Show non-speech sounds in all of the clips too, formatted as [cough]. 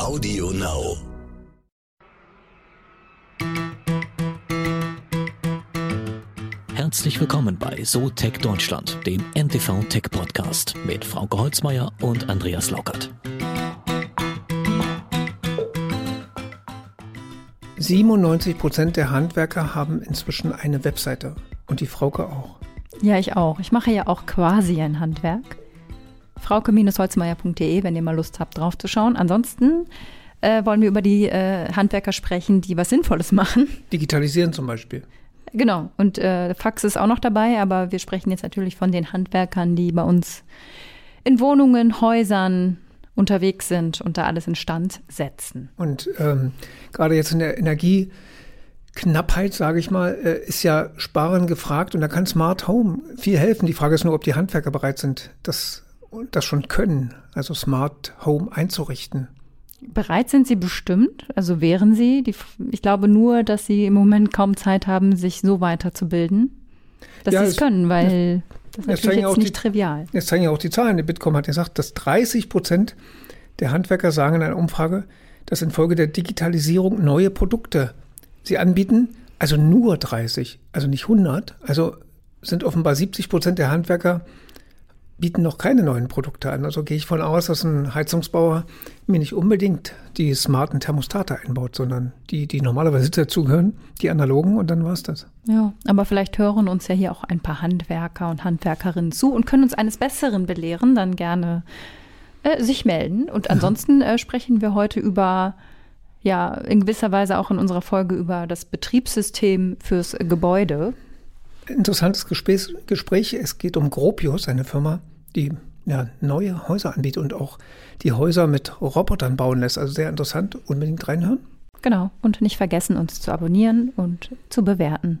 Audio Now. Herzlich willkommen bei So Tech Deutschland, dem NTV Tech Podcast mit Frauke Holzmeier und Andreas Laukert. 97 Prozent der Handwerker haben inzwischen eine Webseite und die Frauke auch. Ja, ich auch. Ich mache ja auch quasi ein Handwerk. Frauke-holzmeier.de, wenn ihr mal Lust habt, drauf zu schauen. Ansonsten äh, wollen wir über die äh, Handwerker sprechen, die was Sinnvolles [laughs] machen. Digitalisieren zum Beispiel. Genau. Und äh, Fax ist auch noch dabei, aber wir sprechen jetzt natürlich von den Handwerkern, die bei uns in Wohnungen, Häusern unterwegs sind und da alles instand setzen. Und ähm, gerade jetzt in der Energieknappheit, sage ich mal, äh, ist ja Sparen gefragt und da kann Smart Home viel helfen. Die Frage ist nur, ob die Handwerker bereit sind, das, das schon können, also Smart Home einzurichten. Bereit sind sie bestimmt, also wären sie. Die, ich glaube nur, dass sie im Moment kaum Zeit haben, sich so weiterzubilden, dass ja, sie es können, weil das ist natürlich jetzt nicht die, trivial. Jetzt zeigen ja auch die Zahlen. Die Bitkom hat gesagt, dass 30 Prozent der Handwerker sagen in einer Umfrage, dass infolge der Digitalisierung neue Produkte sie anbieten. Also nur 30, also nicht 100. Also sind offenbar 70 Prozent der Handwerker bieten noch keine neuen Produkte an. Also gehe ich von aus, dass ein Heizungsbauer mir nicht unbedingt die smarten Thermostate einbaut, sondern die, die normalerweise dazugehören, die analogen und dann war es das. Ja, aber vielleicht hören uns ja hier auch ein paar Handwerker und Handwerkerinnen zu und können uns eines Besseren belehren, dann gerne äh, sich melden. Und ansonsten äh, sprechen wir heute über ja, in gewisser Weise auch in unserer Folge über das Betriebssystem fürs Gebäude. Interessantes Gespräch. Gespräch. Es geht um Gropius, eine Firma, die ja, neue Häuser anbietet und auch die Häuser mit Robotern bauen lässt. Also sehr interessant. Unbedingt reinhören. Genau. Und nicht vergessen, uns zu abonnieren und zu bewerten.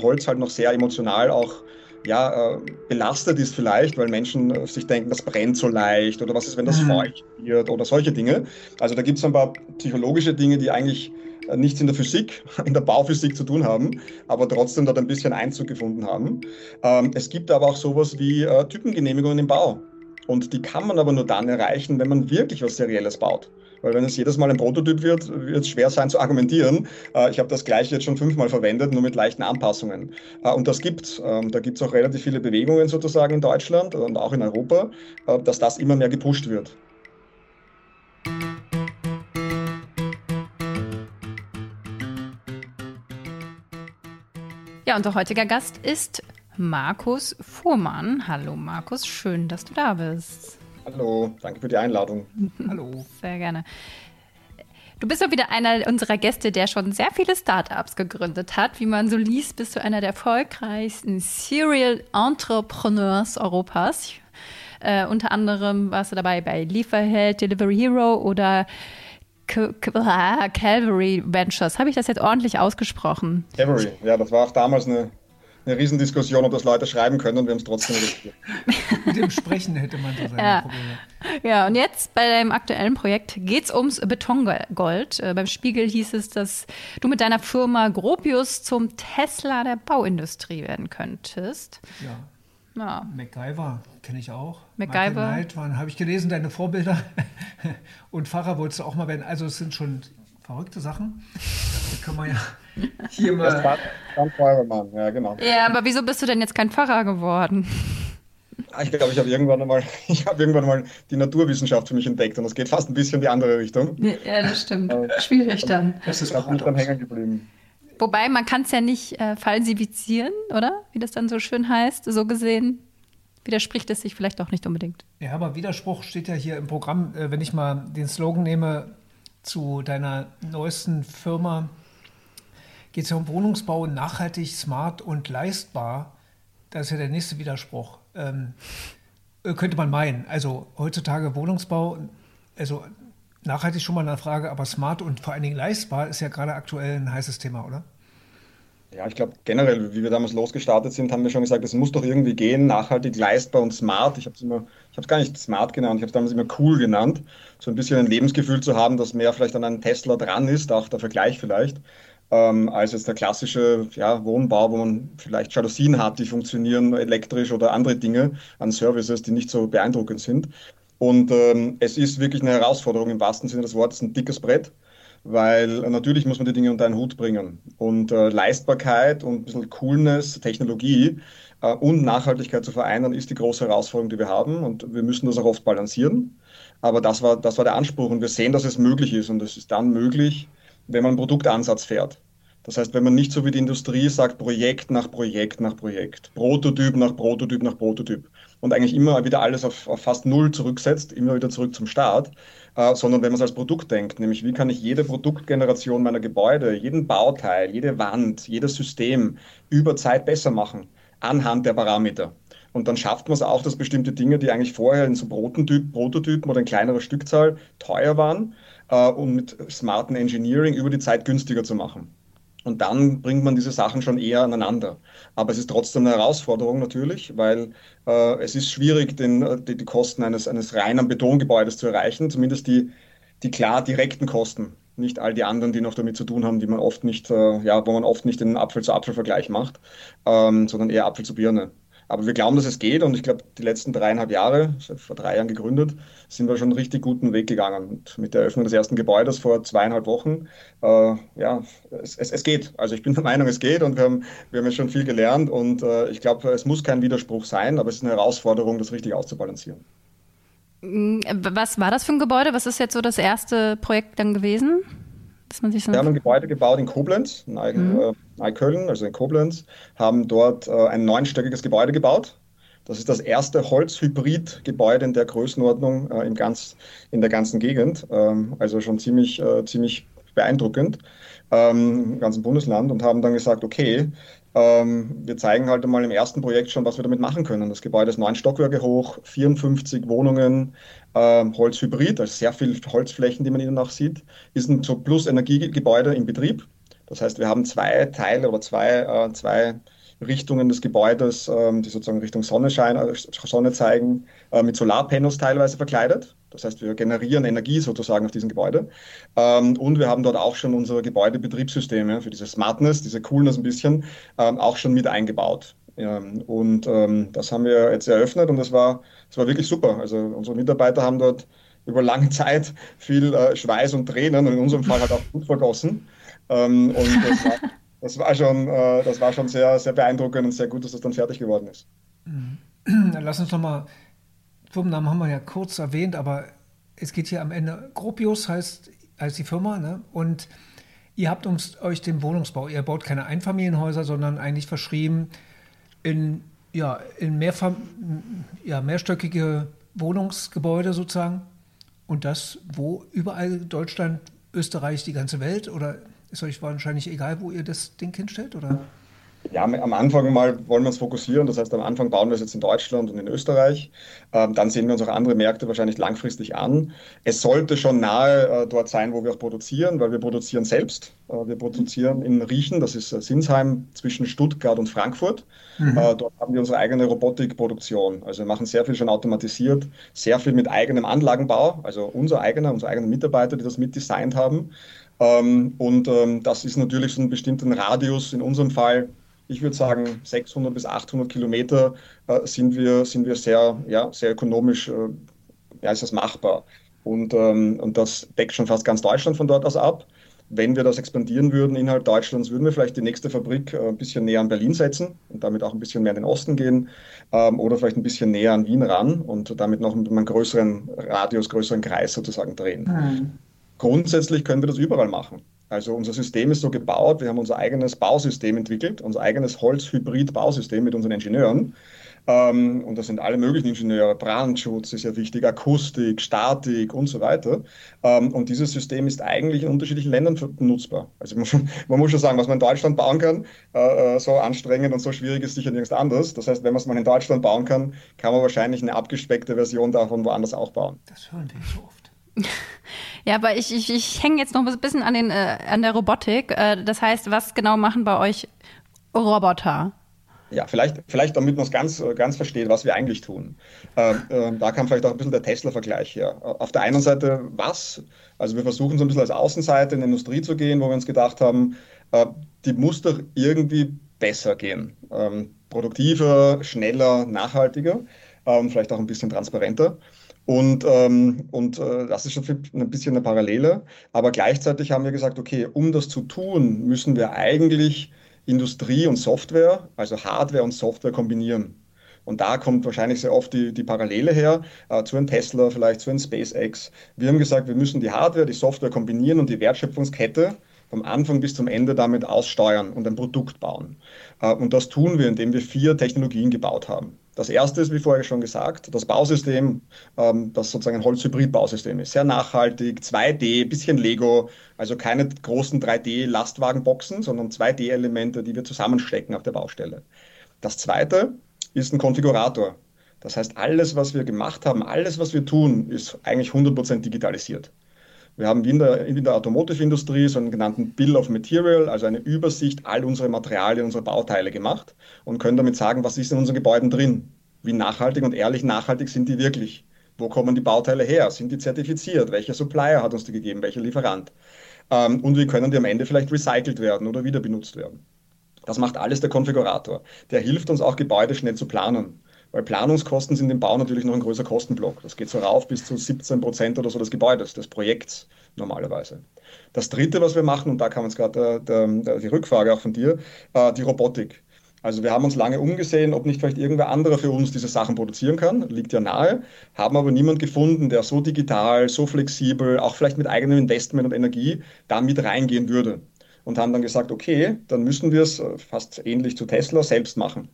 Holz halt noch sehr emotional auch ja, äh, belastet ist vielleicht, weil Menschen äh, sich denken, das brennt so leicht oder was ist, wenn das mhm. feucht wird oder solche Dinge. Also da gibt es ein paar psychologische Dinge, die eigentlich nichts in der Physik, [laughs] in der Bauphysik zu tun haben, aber trotzdem dort ein bisschen Einzug gefunden haben. Ähm, es gibt aber auch sowas wie äh, Typengenehmigungen im Bau. Und die kann man aber nur dann erreichen, wenn man wirklich was Serielles baut. Weil wenn es jedes Mal ein Prototyp wird, wird es schwer sein zu argumentieren. Äh, ich habe das gleiche jetzt schon fünfmal verwendet, nur mit leichten Anpassungen. und das gibt ähm, Da gibt es auch relativ viele Bewegungen sozusagen in Deutschland und auch in Europa, dass das immer mehr gepusht wird. Ja, unser heutiger Gast ist Markus Fuhrmann. Hallo Markus, schön, dass du da bist. Hallo, danke für die Einladung. [laughs] Hallo. Sehr gerne. Du bist ja wieder einer unserer Gäste, der schon sehr viele Startups gegründet hat. Wie man so liest, bist du einer der erfolgreichsten Serial Entrepreneurs Europas. Äh, unter anderem warst du dabei bei Lieferheld, Delivery Hero oder Calvary Ventures. Habe ich das jetzt ordentlich ausgesprochen? Calvary, ja, das war auch damals eine, eine Riesendiskussion, ob das Leute schreiben können und wir haben es trotzdem richtig. [laughs] Mit dem Sprechen hätte man so seine ja. Probleme. Ja, und jetzt bei deinem aktuellen Projekt geht es ums Betongold. Äh, beim Spiegel hieß es, dass du mit deiner Firma Gropius zum Tesla der Bauindustrie werden könntest. Ja. Ja. MacGyver kenne ich auch. MacGyver. Habe ich gelesen, deine Vorbilder. [laughs] Und Pfarrer wolltest du auch mal werden. Also es sind schon verrückte Sachen. Da kann man ja hier mal. Feuerwehrmann, ja genau. Ja, aber wieso bist du denn jetzt kein Pfarrer geworden? Ich glaube, ich habe irgendwann [laughs] ich habe irgendwann mal die Naturwissenschaft für mich entdeckt und das geht fast ein bisschen in die andere Richtung. Ja, das stimmt. Schwierig dann. Das ist auch dann hängen geblieben. Wobei, man kann es ja nicht äh, falsifizieren, oder? Wie das dann so schön heißt. So gesehen widerspricht es sich vielleicht auch nicht unbedingt. Ja, aber Widerspruch steht ja hier im Programm. Äh, wenn ich mal den Slogan nehme zu deiner neuesten Firma, geht es ja um Wohnungsbau nachhaltig, smart und leistbar. Das ist ja der nächste Widerspruch. Ähm, äh, könnte man meinen. Also heutzutage Wohnungsbau, also nachhaltig schon mal eine Frage, aber smart und vor allen Dingen leistbar ist ja gerade aktuell ein heißes Thema, oder? Ja, ich glaube generell, wie wir damals losgestartet sind, haben wir schon gesagt, es muss doch irgendwie gehen, nachhaltig, leistbar und smart. Ich habe es gar nicht smart genannt, ich habe es damals immer cool genannt, so ein bisschen ein Lebensgefühl zu haben, das mehr vielleicht an einem Tesla dran ist, auch der Vergleich vielleicht, ähm, als jetzt der klassische ja, Wohnbau, wo man vielleicht Jalousien hat, die funktionieren elektrisch oder andere Dinge an Services, die nicht so beeindruckend sind. Und ähm, es ist wirklich eine Herausforderung im wahrsten Sinne des Wortes, ein dickes Brett, weil natürlich muss man die Dinge unter einen Hut bringen. Und äh, Leistbarkeit und ein bisschen Coolness, Technologie äh, und Nachhaltigkeit zu vereinen, ist die große Herausforderung, die wir haben. Und wir müssen das auch oft balancieren. Aber das war, das war der Anspruch. Und wir sehen, dass es möglich ist. Und es ist dann möglich, wenn man einen Produktansatz fährt. Das heißt, wenn man nicht so wie die Industrie sagt, Projekt nach Projekt nach Projekt, Prototyp nach Prototyp nach Prototyp und eigentlich immer wieder alles auf, auf fast Null zurücksetzt, immer wieder zurück zum Start, äh, sondern wenn man es als Produkt denkt, nämlich wie kann ich jede Produktgeneration meiner Gebäude, jeden Bauteil, jede Wand, jedes System über Zeit besser machen, anhand der Parameter. Und dann schafft man es auch, dass bestimmte Dinge, die eigentlich vorher in so Prototyp, Prototypen oder in kleinerer Stückzahl teuer waren, äh, und mit smarten Engineering über die Zeit günstiger zu machen. Und dann bringt man diese Sachen schon eher aneinander. Aber es ist trotzdem eine Herausforderung natürlich, weil äh, es ist schwierig, den, äh, die, die, Kosten eines, eines reinen Betongebäudes zu erreichen, zumindest die, die klar direkten Kosten. Nicht all die anderen, die noch damit zu tun haben, die man oft nicht, äh, ja, wo man oft nicht den Apfel-zu-Apfel-Vergleich macht, ähm, sondern eher Apfel zu Birne. Aber wir glauben, dass es geht und ich glaube, die letzten dreieinhalb Jahre, vor drei Jahren gegründet, sind wir schon einen richtig guten Weg gegangen. Und mit der Eröffnung des ersten Gebäudes vor zweieinhalb Wochen, äh, ja, es, es, es, geht. Also ich bin der Meinung, es geht und wir haben, wir haben jetzt schon viel gelernt und äh, ich glaube, es muss kein Widerspruch sein, aber es ist eine Herausforderung, das richtig auszubalancieren. Mm, was war das für ein Gebäude? Was ist jetzt so das erste Projekt dann gewesen? Dass man sich so wir haben ein Gebäude gebaut in Koblenz, in mhm. äh, Neukölln, also in Koblenz, haben dort äh, ein neunstöckiges Gebäude gebaut. Das ist das erste Holzhybrid-Gebäude in der Größenordnung äh, im ganz, in der ganzen Gegend. Ähm, also schon ziemlich, äh, ziemlich beeindruckend ähm, im ganzen Bundesland und haben dann gesagt, okay, ähm, wir zeigen halt einmal im ersten Projekt schon, was wir damit machen können. Das Gebäude ist neun Stockwerke hoch, 54 Wohnungen, ähm, Holzhybrid, also sehr viele Holzflächen, die man ihnen auch sieht, ist ein so Plus-Energiegebäude im Betrieb. Das heißt, wir haben zwei Teile oder zwei, äh, zwei Richtungen des Gebäudes, ähm, die sozusagen Richtung Sonne, schein, äh, Sonne zeigen, äh, mit Solarpanels teilweise verkleidet. Das heißt, wir generieren Energie sozusagen auf diesem Gebäude. Ähm, und wir haben dort auch schon unsere Gebäudebetriebssysteme für diese Smartness, diese Coolness ein bisschen, ähm, auch schon mit eingebaut. Ähm, und das haben wir jetzt eröffnet und das war, das war wirklich super. Also unsere Mitarbeiter haben dort über lange Zeit viel äh, Schweiß und Tränen und in unserem Fall halt auch Blut vergossen. Und das war, das war schon, äh, das war schon sehr, sehr beeindruckend und sehr gut, dass das dann fertig geworden ist. [clears throat] Dann lass uns nochmal, Firmennamen haben wir ja kurz erwähnt, aber es geht hier am Ende, Gropius heißt, heißt die Firma, ne? und ihr habt uns, euch den Wohnungsbau, ihr baut keine Einfamilienhäuser, sondern eigentlich verschrieben in, ja, in mehrfam ja, mehrstöckige Wohnungsgebäude sozusagen. Und das wo überall Deutschland, Österreich, die ganze Welt? Oder ist euch wahrscheinlich egal, wo ihr das Ding hinstellt? Oder? Ja, am Anfang mal wollen wir uns fokussieren. Das heißt, am Anfang bauen wir es jetzt in Deutschland und in Österreich. Ähm, dann sehen wir uns auch andere Märkte wahrscheinlich langfristig an. Es sollte schon nahe äh, dort sein, wo wir auch produzieren, weil wir produzieren selbst. Äh, wir produzieren in Riechen, das ist äh, Sinsheim zwischen Stuttgart und Frankfurt. Mhm. dort haben wir unsere eigene Robotikproduktion. Also wir machen sehr viel schon automatisiert, sehr viel mit eigenem Anlagenbau, also unser eigener, unsere eigenen Mitarbeiter, die das mitdesignt haben. Ähm, und ähm, das ist natürlich so einen bestimmten Radius, in unserem Fall ich würde sagen, 600 bis 800 Kilometer äh, sind, wir, sind wir sehr, ja, sehr ökonomisch, äh, ja, ist das machbar. Und, ähm, und das deckt schon fast ganz Deutschland von dort aus ab. Wenn wir das expandieren würden innerhalb Deutschlands, würden wir vielleicht die nächste Fabrik äh, ein bisschen näher an Berlin setzen und damit auch ein bisschen mehr in den Osten gehen ähm, oder vielleicht ein bisschen näher an Wien ran und damit noch mit einem größeren Radius, größeren Kreis sozusagen drehen. Mhm. Grundsätzlich können wir das überall machen. Also unser System ist so gebaut, wir haben unser eigenes Bausystem entwickelt, unser eigenes Holz-Hybrid-Bausystem mit unseren Ingenieuren. Ähm, und das sind alle möglichen Ingenieure, Brandschutz ist ja wichtig, Akustik, Statik und so weiter. Ähm, und dieses System ist eigentlich in unterschiedlichen Ländern nutzbar. Also man muss, schon, man muss schon sagen, was man in Deutschland bauen kann, äh, äh, so anstrengend und so schwierig ist sicher nirgends anders. Das heißt, wenn man es mal in Deutschland bauen kann, kann man wahrscheinlich eine abgespeckte Version davon woanders auch bauen. Das hören wir so oft. [laughs] Ja, aber ich, ich, ich hänge jetzt noch ein bisschen an, den, äh, an der Robotik. Äh, das heißt, was genau machen bei euch Roboter? Ja, vielleicht, vielleicht damit man es ganz, ganz versteht, was wir eigentlich tun. Äh, äh, da kam vielleicht auch ein bisschen der Tesla-Vergleich her. Auf der einen Seite, was? Also wir versuchen so ein bisschen als Außenseite in die Industrie zu gehen, wo wir uns gedacht haben, äh, die muss doch irgendwie besser gehen. Ähm, produktiver, schneller, nachhaltiger, ähm, vielleicht auch ein bisschen transparenter. Und, ähm, und äh, das ist schon ein bisschen eine Parallele. Aber gleichzeitig haben wir gesagt, okay, um das zu tun, müssen wir eigentlich Industrie und Software, also Hardware und Software kombinieren. Und da kommt wahrscheinlich sehr oft die, die Parallele her äh, zu einem Tesla, vielleicht zu einem SpaceX. Wir haben gesagt, wir müssen die Hardware, die Software kombinieren und die Wertschöpfungskette vom Anfang bis zum Ende damit aussteuern und ein Produkt bauen. Äh, und das tun wir, indem wir vier Technologien gebaut haben. Das erste ist, wie vorher schon gesagt, das Bausystem, ähm, das sozusagen ein Holzhybrid-Bausystem ist. Sehr nachhaltig, 2D, bisschen Lego, also keine großen 3D-Lastwagenboxen, sondern 2D-Elemente, die wir zusammenstecken auf der Baustelle. Das zweite ist ein Konfigurator. Das heißt, alles, was wir gemacht haben, alles, was wir tun, ist eigentlich 100% digitalisiert. Wir haben in der, in der Automotive-Industrie so einen genannten Bill of Material, also eine Übersicht all unserer Materialien, unserer Bauteile gemacht und können damit sagen, was ist in unseren Gebäuden drin? Wie nachhaltig und ehrlich nachhaltig sind die wirklich? Wo kommen die Bauteile her? Sind die zertifiziert? Welcher Supplier hat uns die gegeben? Welcher Lieferant? Ähm, und wie können die am Ende vielleicht recycelt werden oder wieder benutzt werden? Das macht alles der Konfigurator. Der hilft uns auch, Gebäude schnell zu planen. Weil Planungskosten sind im Bau natürlich noch ein größer Kostenblock. Das geht so rauf bis zu 17 Prozent oder so des Gebäudes, des Projekts normalerweise. Das Dritte, was wir machen, und da kam jetzt gerade die Rückfrage auch von dir, äh, die Robotik. Also wir haben uns lange umgesehen, ob nicht vielleicht irgendwer anderer für uns diese Sachen produzieren kann. Liegt ja nahe, haben aber niemand gefunden, der so digital, so flexibel, auch vielleicht mit eigenem Investment und Energie da mit reingehen würde. Und haben dann gesagt, okay, dann müssen wir es äh, fast ähnlich zu Tesla selbst machen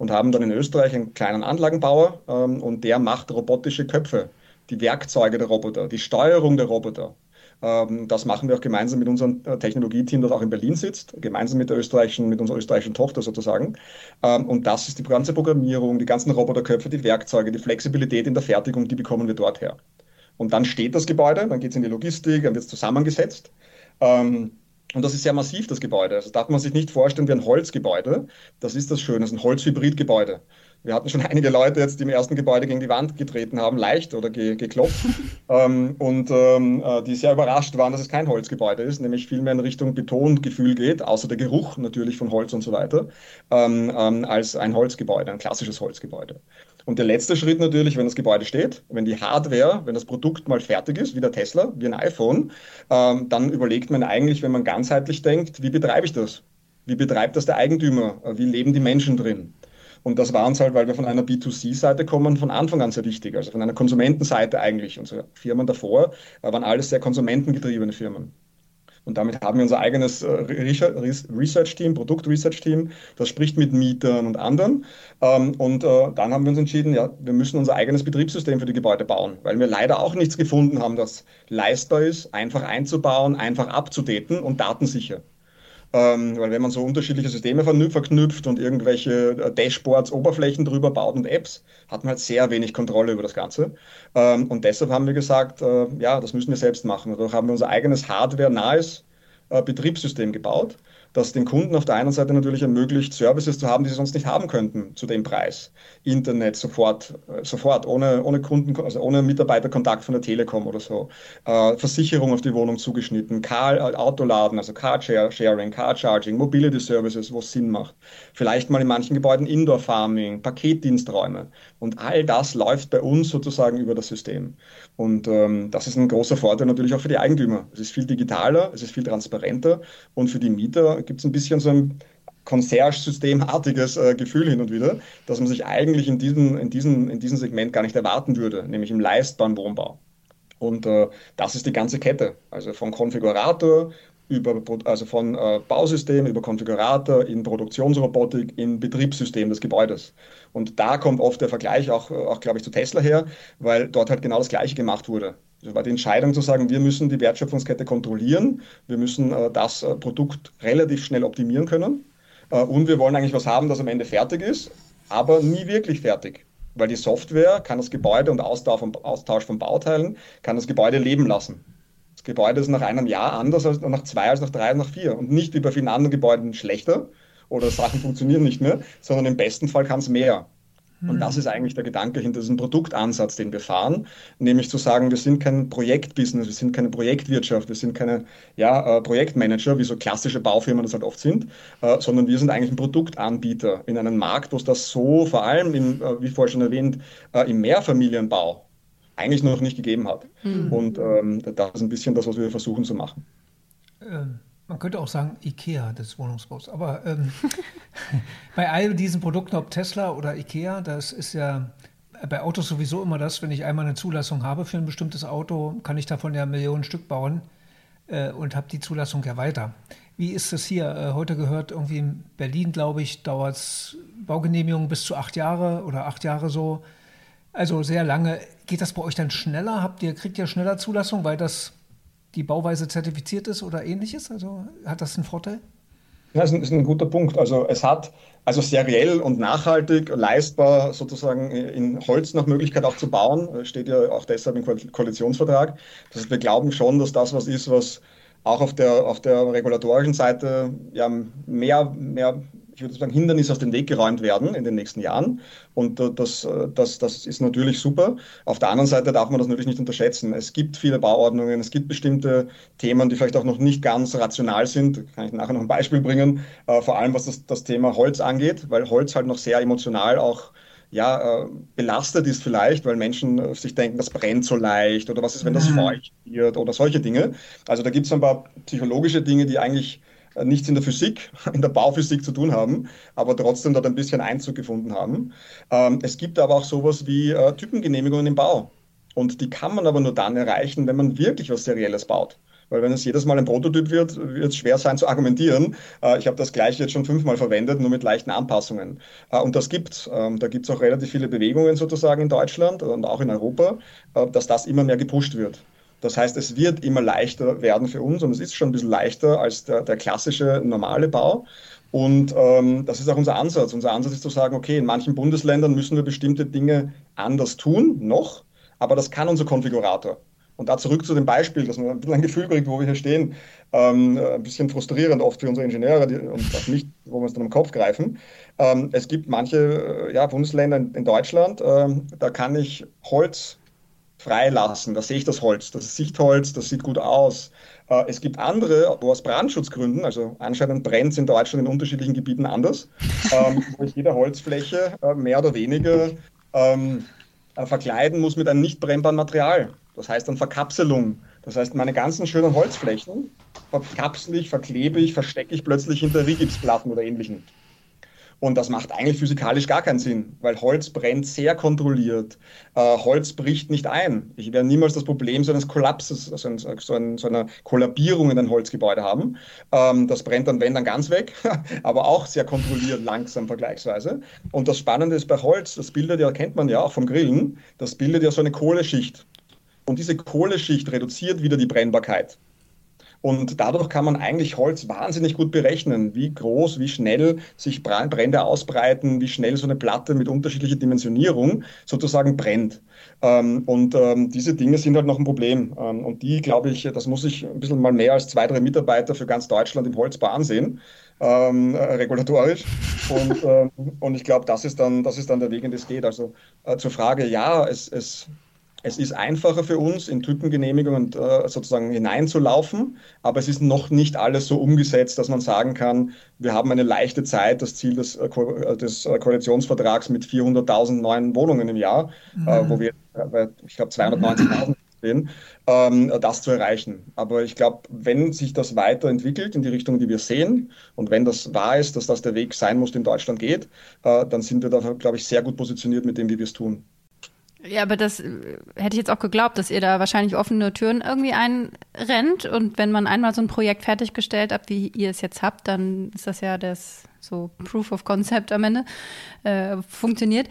und haben dann in Österreich einen kleinen Anlagenbauer ähm, und der macht robotische Köpfe, die Werkzeuge der Roboter, die Steuerung der Roboter. Ähm, das machen wir auch gemeinsam mit unserem äh, Technologieteam, das auch in Berlin sitzt, gemeinsam mit der österreichischen, mit unserer österreichischen Tochter sozusagen. Ähm, und das ist die ganze Programmierung, die ganzen Roboterköpfe, die Werkzeuge, die Flexibilität in der Fertigung, die bekommen wir dort her. Und dann steht das Gebäude, dann geht es in die Logistik, dann wird es zusammengesetzt. Ähm, und das ist sehr massiv, das Gebäude. Das darf man sich nicht vorstellen wie ein Holzgebäude. Das ist das Schöne, das ist ein Holzhybridgebäude. Wir hatten schon [laughs] einige Leute jetzt, die im ersten Gebäude gegen die Wand getreten haben, leicht oder ge geklopft. [laughs] ähm, und ähm, äh, die sehr überrascht waren, dass es kein Holzgebäude ist, nämlich viel mehr in Richtung Betongefühl geht, außer der Geruch natürlich von Holz und so weiter, ähm, ähm als ein Holzgebäude, ein klassisches Holzgebäude. Und der letzte Schritt natürlich, wenn das Gebäude steht, wenn die Hardware, wenn das Produkt mal fertig ist, wie der Tesla, wie ein iPhone, ähm, dann überlegt man eigentlich, wenn man ganzheitlich denkt, wie betreibe ich das? Wie betreibt das der Eigentümer? Wie leben die Menschen drin? Und das war uns halt, weil wir von einer B2C-Seite kommen, von Anfang an sehr wichtig, also von einer Konsumentenseite eigentlich. Unsere Firmen davor waren alles sehr konsumentengetriebene Firmen. Und damit haben wir unser eigenes äh, Research-Team, Produkt-Research-Team, das spricht mit Mietern und anderen. Ähm, und äh, dann haben wir uns entschieden, ja, wir müssen unser eigenes Betriebssystem für die Gebäude bauen, weil wir leider auch nichts gefunden haben, das leistbar ist, einfach einzubauen, einfach abzudaten und datensicher. Ähm, weil wenn man so unterschiedliche Systeme verknüpft und irgendwelche äh, Dashboards, Oberflächen drüber baut und Apps, hat man halt sehr wenig Kontrolle über das Ganze. Ähm, und deshalb haben wir gesagt, äh, ja, das müssen wir selbst machen. Dadurch haben wir unser eigenes Hardware-nahes äh, Betriebssystem gebaut das den Kunden auf der einen Seite natürlich ermöglicht, Services zu haben, die sie sonst nicht haben könnten zu dem Preis. Internet sofort, äh, sofort, ohne, ohne Kunden, also ohne Mitarbeiterkontakt von der Telekom oder so. Äh, Versicherung auf die Wohnung zugeschnitten, Car, äh, Autoladen, also Car Sharing, Car Charging, Mobility Services, wo es Sinn macht. Vielleicht mal in manchen Gebäuden Indoor Farming, Paketdiensträume. Und all das läuft bei uns sozusagen über das System. Und ähm, das ist ein großer Vorteil natürlich auch für die Eigentümer. Es ist viel digitaler, es ist viel transparenter und für die Mieter gibt es ein bisschen so ein Concierge-Systemartiges äh, Gefühl hin und wieder, dass man sich eigentlich in diesem, in, diesem, in diesem Segment gar nicht erwarten würde, nämlich im leistbaren Wohnbau. Und äh, das ist die ganze Kette, also von Konfigurator über, also von äh, Bausystem über Konfigurator in Produktionsrobotik in Betriebssystem des Gebäudes. Und da kommt oft der Vergleich auch, auch glaube ich, zu Tesla her, weil dort halt genau das Gleiche gemacht wurde. Das war die Entscheidung zu sagen, wir müssen die Wertschöpfungskette kontrollieren, wir müssen äh, das äh, Produkt relativ schnell optimieren können äh, und wir wollen eigentlich was haben, das am Ende fertig ist, aber nie wirklich fertig. Weil die Software kann das Gebäude und Austausch von Bauteilen, kann das Gebäude leben lassen. Das Gebäude ist nach einem Jahr anders als nach zwei, als nach drei, als nach vier. Und nicht wie bei vielen anderen Gebäuden schlechter oder Sachen funktionieren nicht mehr, sondern im besten Fall kann es mehr. Und das hm. ist eigentlich der Gedanke hinter diesem Produktansatz, den wir fahren, nämlich zu sagen, wir sind kein Projektbusiness, wir sind keine Projektwirtschaft, wir sind keine ja, äh, Projektmanager, wie so klassische Baufirmen das halt oft sind, äh, sondern wir sind eigentlich ein Produktanbieter in einem Markt, wo es das so vor allem, im, äh, wie vorher schon erwähnt, äh, im Mehrfamilienbau eigentlich noch nicht gegeben hat. Mhm. Und ähm, das ist ein bisschen das, was wir versuchen zu machen. Ähm, man könnte auch sagen IKEA des Wohnungsbaus. Aber ähm, [laughs] bei all diesen Produkten, ob Tesla oder IKEA, das ist ja bei Autos sowieso immer das, wenn ich einmal eine Zulassung habe für ein bestimmtes Auto, kann ich davon ja Millionen Stück bauen äh, und habe die Zulassung ja weiter. Wie ist das hier? Äh, heute gehört irgendwie in Berlin, glaube ich, dauert es Baugenehmigung bis zu acht Jahre oder acht Jahre so. Also sehr lange. Geht das bei euch dann schneller? Habt ihr, kriegt ihr schneller Zulassung, weil das die Bauweise zertifiziert ist oder ähnliches? Also hat das einen Vorteil? Das ist ein guter Punkt. Also es hat also seriell und nachhaltig leistbar sozusagen in Holz nach Möglichkeit auch zu bauen. Steht ja auch deshalb im Koalitionsvertrag. Das heißt, wir glauben schon, dass das was ist, was auch auf der, auf der regulatorischen Seite ja mehr, mehr ich würde sagen, Hindernisse aus dem Weg geräumt werden in den nächsten Jahren. Und äh, das, äh, das, das ist natürlich super. Auf der anderen Seite darf man das natürlich nicht unterschätzen. Es gibt viele Bauordnungen, es gibt bestimmte Themen, die vielleicht auch noch nicht ganz rational sind. Kann ich nachher noch ein Beispiel bringen. Äh, vor allem was das, das Thema Holz angeht, weil Holz halt noch sehr emotional auch ja, belastet ist vielleicht, weil Menschen sich denken, das brennt so leicht oder was ist, wenn das mhm. feucht wird oder solche Dinge. Also da gibt es ein paar psychologische Dinge, die eigentlich nichts in der Physik, [laughs] in der Bauphysik zu tun haben, aber trotzdem dort ein bisschen Einzug gefunden haben. Ähm, es gibt aber auch sowas wie äh, Typengenehmigungen im Bau. Und die kann man aber nur dann erreichen, wenn man wirklich was Serielles baut. Weil wenn es jedes Mal ein Prototyp wird, wird es schwer sein zu argumentieren. Äh, ich habe das gleiche jetzt schon fünfmal verwendet, nur mit leichten Anpassungen. Äh, und das gibt ähm, Da gibt es auch relativ viele Bewegungen sozusagen in Deutschland und auch in Europa, äh, dass das immer mehr gepusht wird. Das heißt, es wird immer leichter werden für uns und es ist schon ein bisschen leichter als der, der klassische normale Bau. Und ähm, das ist auch unser Ansatz. Unser Ansatz ist zu sagen, okay, in manchen Bundesländern müssen wir bestimmte Dinge anders tun, noch, aber das kann unser Konfigurator. Und da zurück zu dem Beispiel, dass man ein bisschen ein Gefühl kriegt, wo wir hier stehen. Ähm, ein bisschen frustrierend oft für unsere Ingenieure die, und auch nicht, wo wir uns dann im Kopf greifen. Ähm, es gibt manche äh, ja, Bundesländer in, in Deutschland, ähm, da kann ich Holz freilassen. Da sehe ich das Holz. Das ist Sichtholz, das sieht gut aus. Äh, es gibt andere, wo aus Brandschutzgründen, also anscheinend brennt es in Deutschland in unterschiedlichen Gebieten anders, [laughs] ähm, wo ich jede Holzfläche äh, mehr oder weniger ähm, äh, verkleiden muss mit einem nicht brennbaren Material. Das heißt dann Verkapselung. Das heißt, meine ganzen schönen Holzflächen verkapsel ich, verklebe ich, verstecke ich plötzlich hinter Rigipsplatten oder ähnlichen. Und das macht eigentlich physikalisch gar keinen Sinn, weil Holz brennt sehr kontrolliert. Äh, Holz bricht nicht ein. Ich werde niemals das Problem so eines Kollapses, also so, ein, so einer Kollabierung in ein Holzgebäude haben. Ähm, das brennt dann, wenn, dann ganz weg, [laughs] aber auch sehr kontrolliert, langsam vergleichsweise. Und das Spannende ist bei Holz, das bildet ja, kennt man ja auch vom Grillen, das bildet ja so eine Kohleschicht. Und diese Kohleschicht reduziert wieder die Brennbarkeit. Und dadurch kann man eigentlich Holz wahnsinnig gut berechnen, wie groß, wie schnell sich Brände ausbreiten, wie schnell so eine Platte mit unterschiedlicher Dimensionierung sozusagen brennt. Ähm, und ähm, diese Dinge sind halt noch ein Problem. Ähm, und die, glaube ich, das muss ich ein bisschen mal mehr als zwei, drei Mitarbeiter für ganz Deutschland im Holzbau ansehen. Ähm, äh, regulatorisch. Und, ähm, und ich glaube, das, ist dann, das ist dann der Weg, in das geht. Also äh, zur Frage, ja, es, es es ist einfacher für uns, in Typengenehmigungen äh, sozusagen hineinzulaufen, aber es ist noch nicht alles so umgesetzt, dass man sagen kann, wir haben eine leichte Zeit, das Ziel des, äh, Ko des äh, Koalitionsvertrags mit 400.000 neuen Wohnungen im Jahr, mhm. äh, wo wir, äh, ich glaube, 290.000 stehen, ähm, das zu erreichen. Aber ich glaube, wenn sich das weiterentwickelt in die Richtung, die wir sehen, und wenn das wahr ist, dass das der Weg sein muss, den Deutschland geht, äh, dann sind wir da, glaube ich, sehr gut positioniert mit dem, wie wir es tun. Ja, aber das äh, hätte ich jetzt auch geglaubt, dass ihr da wahrscheinlich offene Türen irgendwie einrennt. Und wenn man einmal so ein Projekt fertiggestellt habt, wie ihr es jetzt habt, dann ist das ja das so Proof of Concept am Ende äh, funktioniert.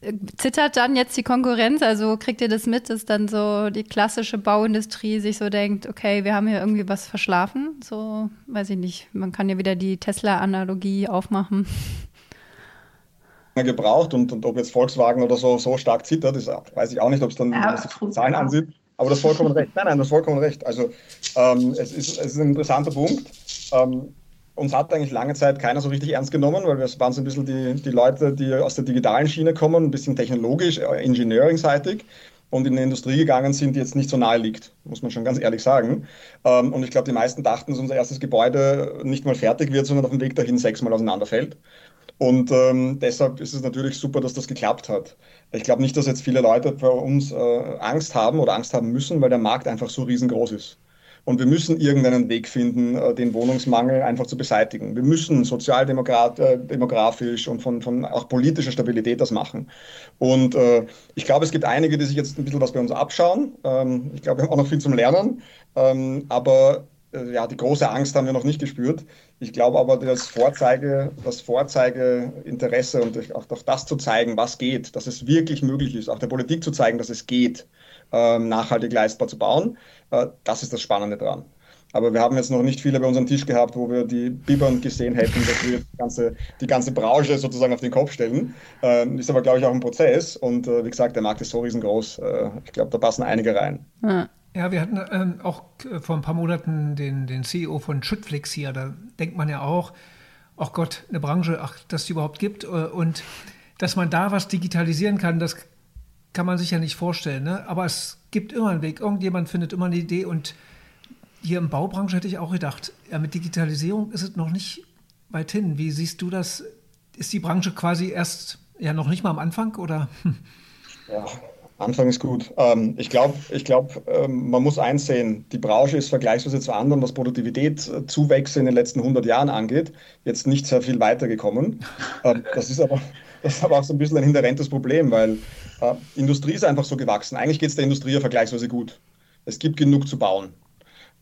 Äh, zittert dann jetzt die Konkurrenz? Also kriegt ihr das mit, dass dann so die klassische Bauindustrie sich so denkt, okay, wir haben hier irgendwie was verschlafen? So, weiß ich nicht. Man kann ja wieder die Tesla-Analogie aufmachen gebraucht und, und ob jetzt Volkswagen oder so so stark zittert, ist, weiß ich auch nicht, ob es dann ja, Zahlen ansieht. Aber das ist vollkommen recht. Nein, nein, das ist vollkommen recht. Also ähm, es, ist, es ist ein interessanter Punkt. Ähm, uns hat eigentlich lange Zeit keiner so richtig ernst genommen, weil wir waren so ein bisschen die, die Leute, die aus der digitalen Schiene kommen, ein bisschen technologisch, äh, engineering-seitig. Und in eine Industrie gegangen sind, die jetzt nicht so nahe liegt, muss man schon ganz ehrlich sagen. Ähm, und ich glaube, die meisten dachten, dass unser erstes Gebäude nicht mal fertig wird, sondern auf dem Weg dahin sechsmal auseinanderfällt. Und ähm, deshalb ist es natürlich super, dass das geklappt hat. Ich glaube nicht, dass jetzt viele Leute bei uns äh, Angst haben oder Angst haben müssen, weil der Markt einfach so riesengroß ist. Und wir müssen irgendeinen Weg finden, äh, den Wohnungsmangel einfach zu beseitigen. Wir müssen sozialdemografisch äh, und von, von auch politischer Stabilität das machen. Und äh, ich glaube, es gibt einige, die sich jetzt ein bisschen was bei uns abschauen. Ähm, ich glaube, wir haben auch noch viel zum Lernen. Ähm, aber äh, ja, die große Angst haben wir noch nicht gespürt. Ich glaube aber, das Vorzeige, das Vorzeigeinteresse und auch, auch das zu zeigen, was geht, dass es wirklich möglich ist, auch der Politik zu zeigen, dass es geht, nachhaltig leistbar zu bauen. Äh, das ist das Spannende dran. Aber wir haben jetzt noch nicht viele bei unserem Tisch gehabt, wo wir die Bibern gesehen hätten, dass wir die ganze, die ganze Branche sozusagen auf den Kopf stellen. Ähm, ist aber, glaube ich, auch ein Prozess. Und äh, wie gesagt, der Markt ist so riesengroß. Äh, ich glaube, da passen einige rein. Ja, wir hatten ähm, auch vor ein paar Monaten den, den CEO von Schüttflix hier. Da denkt man ja auch, ach Gott, eine Branche, ach, dass die überhaupt gibt. Und dass man da was digitalisieren kann, das kann man sich ja nicht vorstellen. Ne? Aber es gibt immer einen Weg. Irgendjemand findet immer eine Idee. Und hier im Baubranche hätte ich auch gedacht, ja, mit Digitalisierung ist es noch nicht weit hin. Wie siehst du das? Ist die Branche quasi erst ja noch nicht mal am Anfang oder? [laughs] Ja, Anfang ist gut. Ähm, ich glaube, ich glaub, ähm, man muss einsehen, die Branche ist vergleichsweise zu anderen, was Produktivitätszuwächse in den letzten 100 Jahren angeht, jetzt nicht sehr viel weitergekommen. Ähm, das ist aber das ist aber auch so ein bisschen ein inhärentes Problem, weil äh, Industrie ist einfach so gewachsen. Eigentlich geht es der Industrie ja vergleichsweise gut. Es gibt genug zu bauen.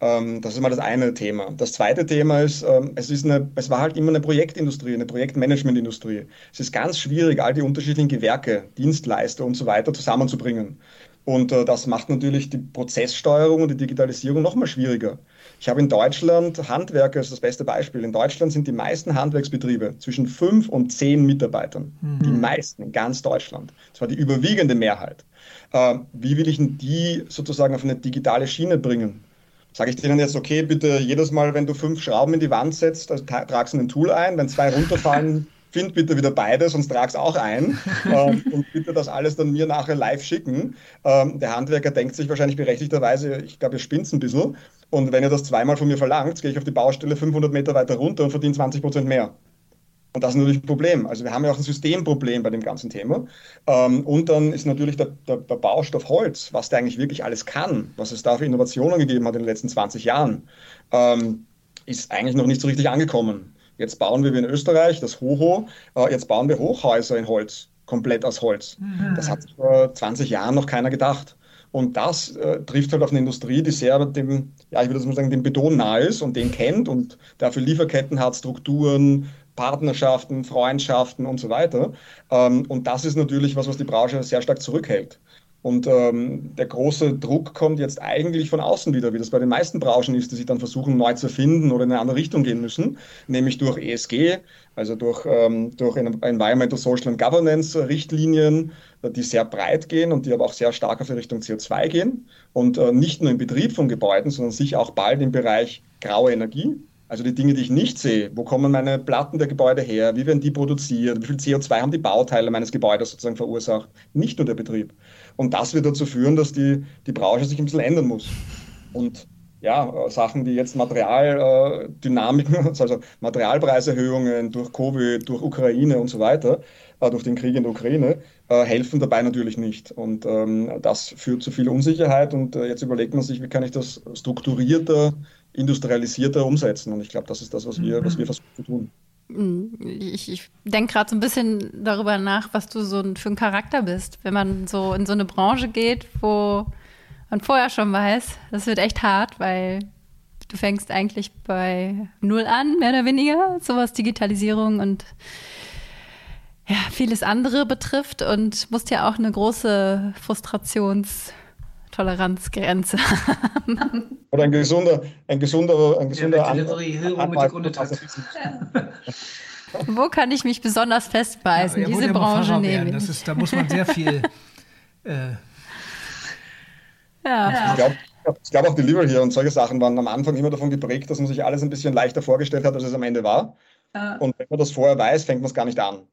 Ähm, das ist mal das eine Thema. Das zweite Thema ist, ähm, es, ist eine, es war halt immer eine Projektindustrie, eine Projektmanagementindustrie. Es ist ganz schwierig, all die unterschiedlichen Gewerke, Dienstleister und so weiter zusammenzubringen. Und äh, das macht natürlich die Prozesssteuerung und die Digitalisierung noch mal schwieriger. Ich habe in Deutschland, Handwerker ist das beste Beispiel, in Deutschland sind die meisten Handwerksbetriebe zwischen fünf und zehn Mitarbeitern. Mhm. Die meisten in ganz Deutschland. Das war die überwiegende Mehrheit. Äh, wie will ich denn die sozusagen auf eine digitale Schiene bringen? Sage ich denen jetzt, okay, bitte jedes Mal, wenn du fünf Schrauben in die Wand setzt, also tragst du ein Tool ein, wenn zwei runterfallen, [laughs] find bitte wieder beide, sonst trag's auch ein ähm, und bitte das alles dann mir nachher live schicken. Ähm, der Handwerker denkt sich wahrscheinlich berechtigterweise, ich glaube, ihr spinnt ein bisschen und wenn ihr das zweimal von mir verlangt, gehe ich auf die Baustelle 500 Meter weiter runter und verdiene 20 Prozent mehr. Und das ist natürlich ein Problem. Also wir haben ja auch ein Systemproblem bei dem ganzen Thema. Ähm, und dann ist natürlich der, der, der, Baustoff Holz, was der eigentlich wirklich alles kann, was es da für Innovationen gegeben hat in den letzten 20 Jahren, ähm, ist eigentlich noch nicht so richtig angekommen. Jetzt bauen wir wie in Österreich das Hoho, äh, jetzt bauen wir Hochhäuser in Holz, komplett aus Holz. Mhm. Das hat vor 20 Jahren noch keiner gedacht. Und das äh, trifft halt auf eine Industrie, die sehr dem, ja, ich würde mal sagen, dem Beton nahe ist und den kennt und dafür Lieferketten hat, Strukturen, Partnerschaften, Freundschaften und so weiter. Ähm, und das ist natürlich was, was die Branche sehr stark zurückhält. Und ähm, der große Druck kommt jetzt eigentlich von außen wieder, wie das bei den meisten Branchen ist, die sich dann versuchen, neu zu finden oder in eine andere Richtung gehen müssen, nämlich durch ESG, also durch, ähm, durch Environmental, Social and Governance Richtlinien, die sehr breit gehen und die aber auch sehr stark auf die Richtung CO2 gehen. Und äh, nicht nur im Betrieb von Gebäuden, sondern sicher auch bald im Bereich graue Energie. Also die Dinge, die ich nicht sehe, wo kommen meine Platten der Gebäude her, wie werden die produziert, wie viel CO2 haben die Bauteile meines Gebäudes sozusagen verursacht, nicht nur der Betrieb. Und das wird dazu führen, dass die, die Branche sich ein bisschen ändern muss. Und ja, äh, Sachen, die jetzt Materialdynamiken, [laughs] also Materialpreiserhöhungen durch Covid, durch Ukraine und so weiter, äh, durch den Krieg in der Ukraine, äh, helfen dabei natürlich nicht. Und ähm, das führt zu viel Unsicherheit. Und jetzt überlegt man sich, wie kann ich das strukturierter industrialisierter umsetzen. Und ich glaube, das ist das, was wir, was wir versuchen zu tun. Ich, ich denke gerade so ein bisschen darüber nach, was du so für ein Charakter bist. Wenn man so in so eine Branche geht, wo man vorher schon weiß, das wird echt hart, weil du fängst eigentlich bei Null an, mehr oder weniger, so was Digitalisierung und ja, vieles andere betrifft und musst ja auch eine große Frustrations- Toleranzgrenze haben. [laughs] Oder ein gesunder, ein gesunder, ein gesunder ja, Wo kann ich mich besonders festbeißen? Ja, Diese Branche nehme ich. Ist, da muss man sehr viel. [laughs] äh, ja. Ich glaube, ich glaube auch Delivery hier und solche Sachen waren am Anfang immer davon geprägt, dass man sich alles ein bisschen leichter vorgestellt hat, als es am Ende war. Ja. Und wenn man das vorher weiß, fängt man es gar nicht an.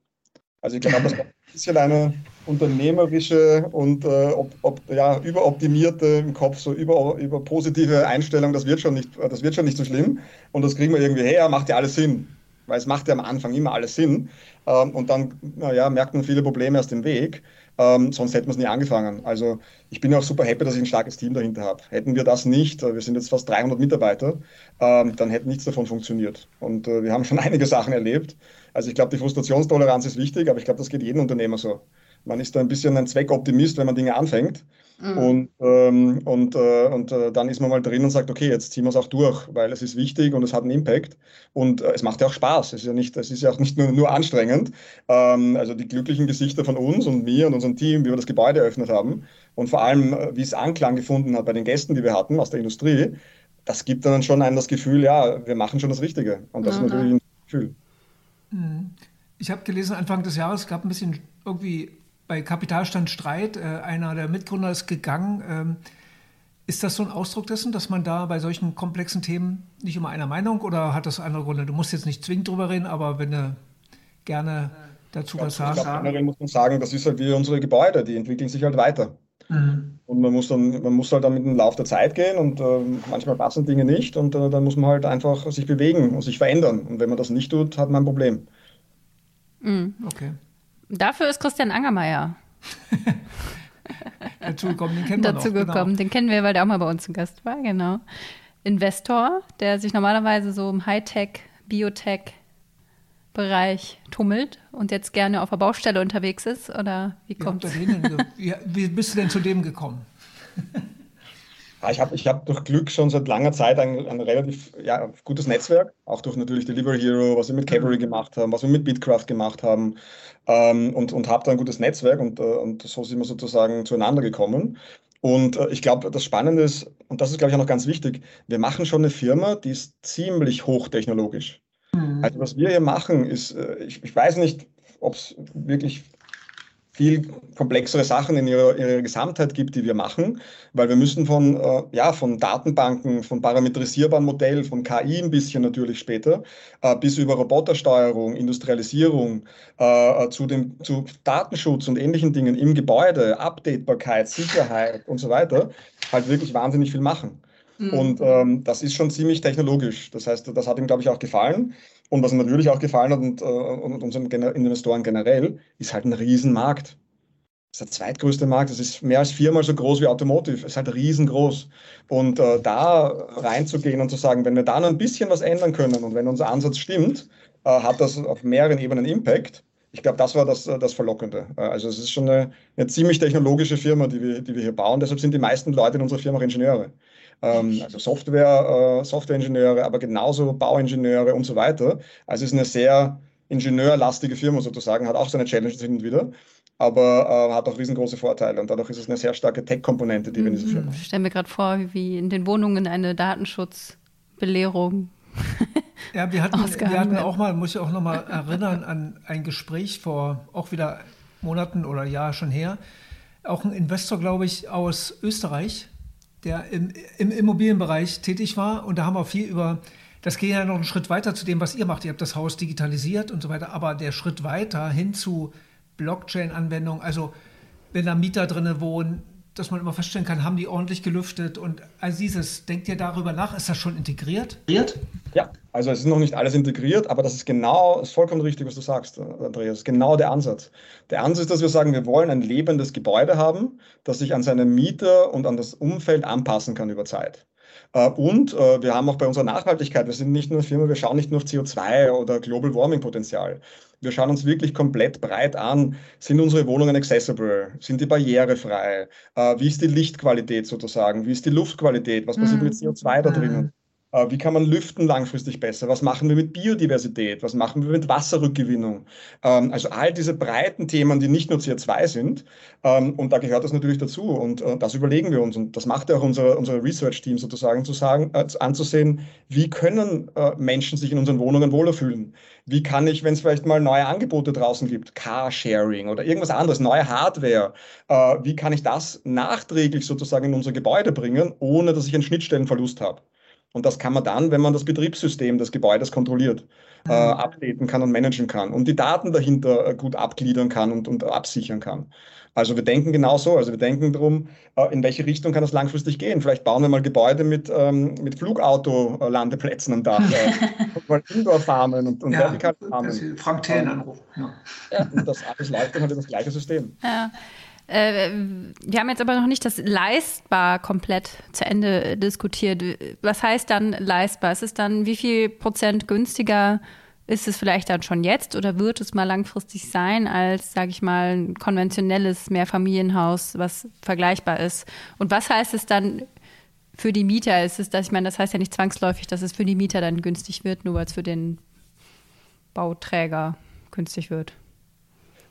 Also ich glaube, das ist ein bisschen eine unternehmerische und äh, ob, ob, ja, überoptimierte im Kopf, so über, über positive Einstellung, das wird, schon nicht, das wird schon nicht so schlimm und das kriegen wir irgendwie her, macht ja alles Sinn. Weil es macht ja am Anfang immer alles Sinn. Ähm, und dann naja, merkt man viele Probleme aus dem Weg. Ähm, sonst hätten wir es nie angefangen. Also ich bin auch super happy, dass ich ein starkes Team dahinter habe. Hätten wir das nicht, äh, wir sind jetzt fast 300 Mitarbeiter, ähm, dann hätte nichts davon funktioniert. Und äh, wir haben schon [laughs] einige Sachen erlebt. Also ich glaube, die Frustrationstoleranz ist wichtig, aber ich glaube, das geht jedem Unternehmer so. Man ist da ein bisschen ein Zweckoptimist, wenn man Dinge anfängt. Mhm. Und, ähm, und, äh, und äh, dann ist man mal drin und sagt, okay, jetzt ziehen wir es auch durch, weil es ist wichtig und es hat einen Impact. Und äh, es macht ja auch Spaß. Es ist ja nicht, es ist ja auch nicht nur, nur anstrengend. Ähm, also die glücklichen Gesichter von uns und mir und unserem Team, wie wir das Gebäude eröffnet haben und vor allem, äh, wie es Anklang gefunden hat bei den Gästen, die wir hatten aus der Industrie, das gibt dann schon einem das Gefühl, ja, wir machen schon das Richtige. Und das mhm. ist natürlich ein Gefühl. Mhm. Ich habe gelesen, Anfang des Jahres gab ein bisschen irgendwie bei Kapitalstand Streit. Äh, einer der Mitgründer ist gegangen. Ähm, ist das so ein Ausdruck dessen, dass man da bei solchen komplexen Themen nicht immer einer Meinung oder hat das andere Gründe? Du musst jetzt nicht zwingend drüber reden, aber wenn du gerne dazu was sagst. Ich glaube, muss man sagen, das ist halt wie unsere Gebäude, die entwickeln sich halt weiter. Mhm. Und man muss dann, man muss halt dann mit dem Lauf der Zeit gehen und äh, manchmal passen Dinge nicht und äh, dann muss man halt einfach sich bewegen und sich verändern. Und wenn man das nicht tut, hat man ein Problem. Mhm. Okay. Dafür ist Christian Angermeier [laughs] dazu gekommen, den kennen wir Dazu noch, gekommen, genau. den kennen wir, weil der auch mal bei uns zu Gast war, genau. Investor, der sich normalerweise so im Hightech, Biotech Bereich tummelt und jetzt gerne auf der Baustelle unterwegs ist? Oder wie kommt es? Wie, wie bist du denn zu dem gekommen? [laughs] Ja, ich habe ich hab durch Glück schon seit langer Zeit ein, ein relativ ja, gutes Netzwerk, auch durch natürlich Delivery Hero, was wir mit Cavalry gemacht haben, was wir mit Bitcraft gemacht haben ähm, und, und habe da ein gutes Netzwerk und, äh, und so sind wir sozusagen zueinander gekommen. Und äh, ich glaube, das Spannende ist, und das ist, glaube ich, auch noch ganz wichtig, wir machen schon eine Firma, die ist ziemlich hochtechnologisch. Mhm. Also was wir hier machen, ist, äh, ich, ich weiß nicht, ob es wirklich viel komplexere Sachen in ihrer, ihrer, Gesamtheit gibt, die wir machen, weil wir müssen von, äh, ja, von Datenbanken, von parametrisierbaren Modellen, von KI ein bisschen natürlich später, äh, bis über Robotersteuerung, Industrialisierung, äh, zu, dem, zu Datenschutz und ähnlichen Dingen im Gebäude, Updatebarkeit, Sicherheit und so weiter, halt wirklich wahnsinnig viel machen. Mhm. Und ähm, das ist schon ziemlich technologisch. Das heißt, das hat ihm, glaube ich, auch gefallen. Und was mir natürlich auch gefallen hat und, äh, und unseren Investoren generell, ist halt ein Riesenmarkt. Das ist der zweitgrößte Markt. Das ist mehr als viermal so groß wie Automotive. Es ist halt riesengroß. Und äh, da reinzugehen und zu sagen, wenn wir da noch ein bisschen was ändern können und wenn unser Ansatz stimmt, äh, hat das auf mehreren Ebenen Impact. Ich glaube, das war das, äh, das Verlockende. Äh, also es ist schon eine, eine ziemlich technologische Firma, die wir, die wir hier bauen. Deshalb sind die meisten Leute in unserer Firma auch Ingenieure ähm, also Software, äh, Softwareingenieure, aber genauso Bauingenieure und so weiter. Also es ist eine sehr ingenieurlastige Firma sozusagen, hat auch seine Challenges hin und wieder, aber äh, hat auch riesengroße Vorteile und dadurch ist es eine sehr starke Tech-Komponente, die wir in dieser Firma haben. Ich stelle mir gerade vor, wie in den Wohnungen eine Datenschutzbelehrung ja, wir hatten, wir hatten auch mal, muss ich auch noch mal erinnern, an ein Gespräch vor auch wieder Monaten oder Jahr schon her. Auch ein Investor, glaube ich, aus Österreich, der im, im Immobilienbereich tätig war. Und da haben wir viel über, das geht ja noch einen Schritt weiter zu dem, was ihr macht. Ihr habt das Haus digitalisiert und so weiter. Aber der Schritt weiter hin zu Blockchain-Anwendungen, also wenn da Mieter drin wohnen, dass man immer feststellen kann, haben die ordentlich gelüftet und all dieses. Denkt ihr darüber nach? Ist das schon integriert? Ja, also es ist noch nicht alles integriert, aber das ist genau, ist vollkommen richtig, was du sagst, Andreas. Genau der Ansatz. Der Ansatz ist, dass wir sagen, wir wollen ein lebendes Gebäude haben, das sich an seine Mieter und an das Umfeld anpassen kann über Zeit. Äh, und äh, wir haben auch bei unserer Nachhaltigkeit, wir sind nicht nur eine Firma, wir schauen nicht nur auf CO2 oder Global Warming Potenzial. Wir schauen uns wirklich komplett breit an. Sind unsere Wohnungen accessible? Sind die barrierefrei? Äh, wie ist die Lichtqualität sozusagen? Wie ist die Luftqualität? Was passiert mhm. mit CO2 da drinnen? Äh, wie kann man lüften langfristig besser? Was machen wir mit Biodiversität? Was machen wir mit Wasserrückgewinnung? Ähm, also all diese breiten Themen, die nicht nur CO2 sind. Ähm, und da gehört das natürlich dazu. Und äh, das überlegen wir uns. Und das macht ja auch unser, unser Research-Team sozusagen, zu sagen, äh, anzusehen, wie können Menschen sich in unseren Wohnungen wohler fühlen? Wie kann ich, wenn es vielleicht mal neue Angebote draußen gibt, Carsharing oder irgendwas anderes, neue Hardware, wie kann ich das nachträglich sozusagen in unser Gebäude bringen, ohne dass ich einen Schnittstellenverlust habe? Und das kann man dann, wenn man das Betriebssystem des Gebäudes kontrolliert, äh, mhm. updaten kann und managen kann und die Daten dahinter äh, gut abgliedern kann und, und absichern kann. Also wir denken genauso, also wir denken darum, äh, in welche Richtung kann das langfristig gehen. Vielleicht bauen wir mal Gebäude mit, ähm, mit Flugauto-Landeplätzen am Dach, äh, [laughs] mal Indoor-Farmen und, und ja, vertikale Farmen. Frank Thelen anrufen. Ja. ja. und das alles läuft dann halt das gleiche System. Ja. Äh, wir haben jetzt aber noch nicht das leistbar komplett zu Ende diskutiert. Was heißt dann leistbar? Ist es dann wie viel Prozent günstiger? Ist es vielleicht dann schon jetzt oder wird es mal langfristig sein als, sage ich mal, ein konventionelles Mehrfamilienhaus, was vergleichbar ist? Und was heißt es dann für die Mieter? Ist es, dass ich meine, das heißt ja nicht zwangsläufig, dass es für die Mieter dann günstig wird, nur weil es für den Bauträger günstig wird.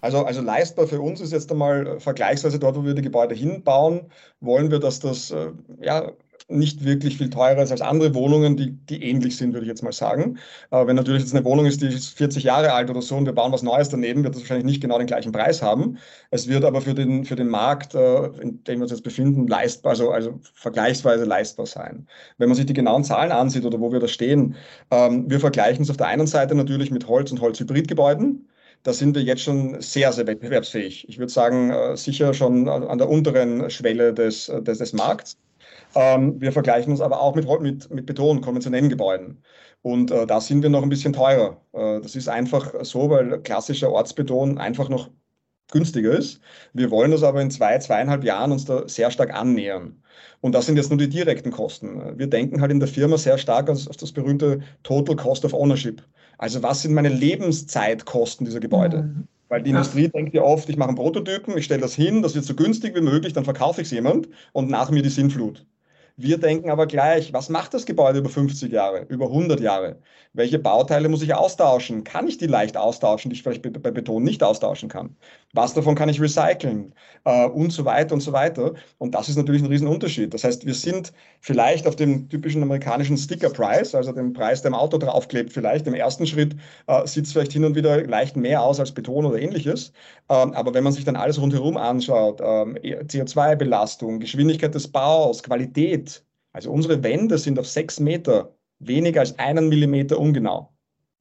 Also, also leistbar für uns ist jetzt einmal äh, vergleichsweise dort, wo wir die Gebäude hinbauen, wollen wir, dass das äh, ja, nicht wirklich viel teurer ist als andere Wohnungen, die, die ähnlich sind, würde ich jetzt mal sagen. Äh, wenn natürlich jetzt eine Wohnung ist, die ist 40 Jahre alt oder so und wir bauen was Neues daneben, wird das wahrscheinlich nicht genau den gleichen Preis haben. Es wird aber für den, für den Markt, äh, in dem wir uns jetzt befinden, leistbar, also, also vergleichsweise leistbar sein. Wenn man sich die genauen Zahlen ansieht oder wo wir da stehen, ähm, wir vergleichen es auf der einen Seite natürlich mit Holz- und Holzhybridgebäuden da sind wir jetzt schon sehr, sehr wettbewerbsfähig. Ich würde sagen, äh, sicher schon an der unteren Schwelle des, des, des Markts. Ähm, wir vergleichen uns aber auch mit, mit, mit Beton, konventionellen Gebäuden. Und äh, da sind wir noch ein bisschen teurer. Äh, das ist einfach so, weil klassischer Ortsbeton einfach noch günstiger ist. Wir wollen das aber in zwei, zweieinhalb Jahren uns da sehr stark annähern. Und das sind jetzt nur die direkten Kosten. Wir denken halt in der Firma sehr stark auf das berühmte Total Cost of Ownership. Also was sind meine Lebenszeitkosten dieser Gebäude? Mhm. Weil die ja. Industrie denkt ja oft, ich mache einen Prototypen, ich stelle das hin, das wird so günstig wie möglich, dann verkaufe ich es jemand und nach mir die Sinnflut. Wir denken aber gleich, was macht das Gebäude über 50 Jahre, über 100 Jahre? Welche Bauteile muss ich austauschen? Kann ich die leicht austauschen, die ich vielleicht bei Beton nicht austauschen kann? Was davon kann ich recyceln? Äh, und so weiter und so weiter. Und das ist natürlich ein Riesenunterschied. Das heißt, wir sind vielleicht auf dem typischen amerikanischen Sticker-Price, also dem Preis, der im Auto draufklebt, vielleicht im ersten Schritt äh, sieht es vielleicht hin und wieder leicht mehr aus als Beton oder ähnliches. Ähm, aber wenn man sich dann alles rundherum anschaut, ähm, CO2-Belastung, Geschwindigkeit des Baus, Qualität, also unsere Wände sind auf sechs Meter weniger als einen Millimeter ungenau.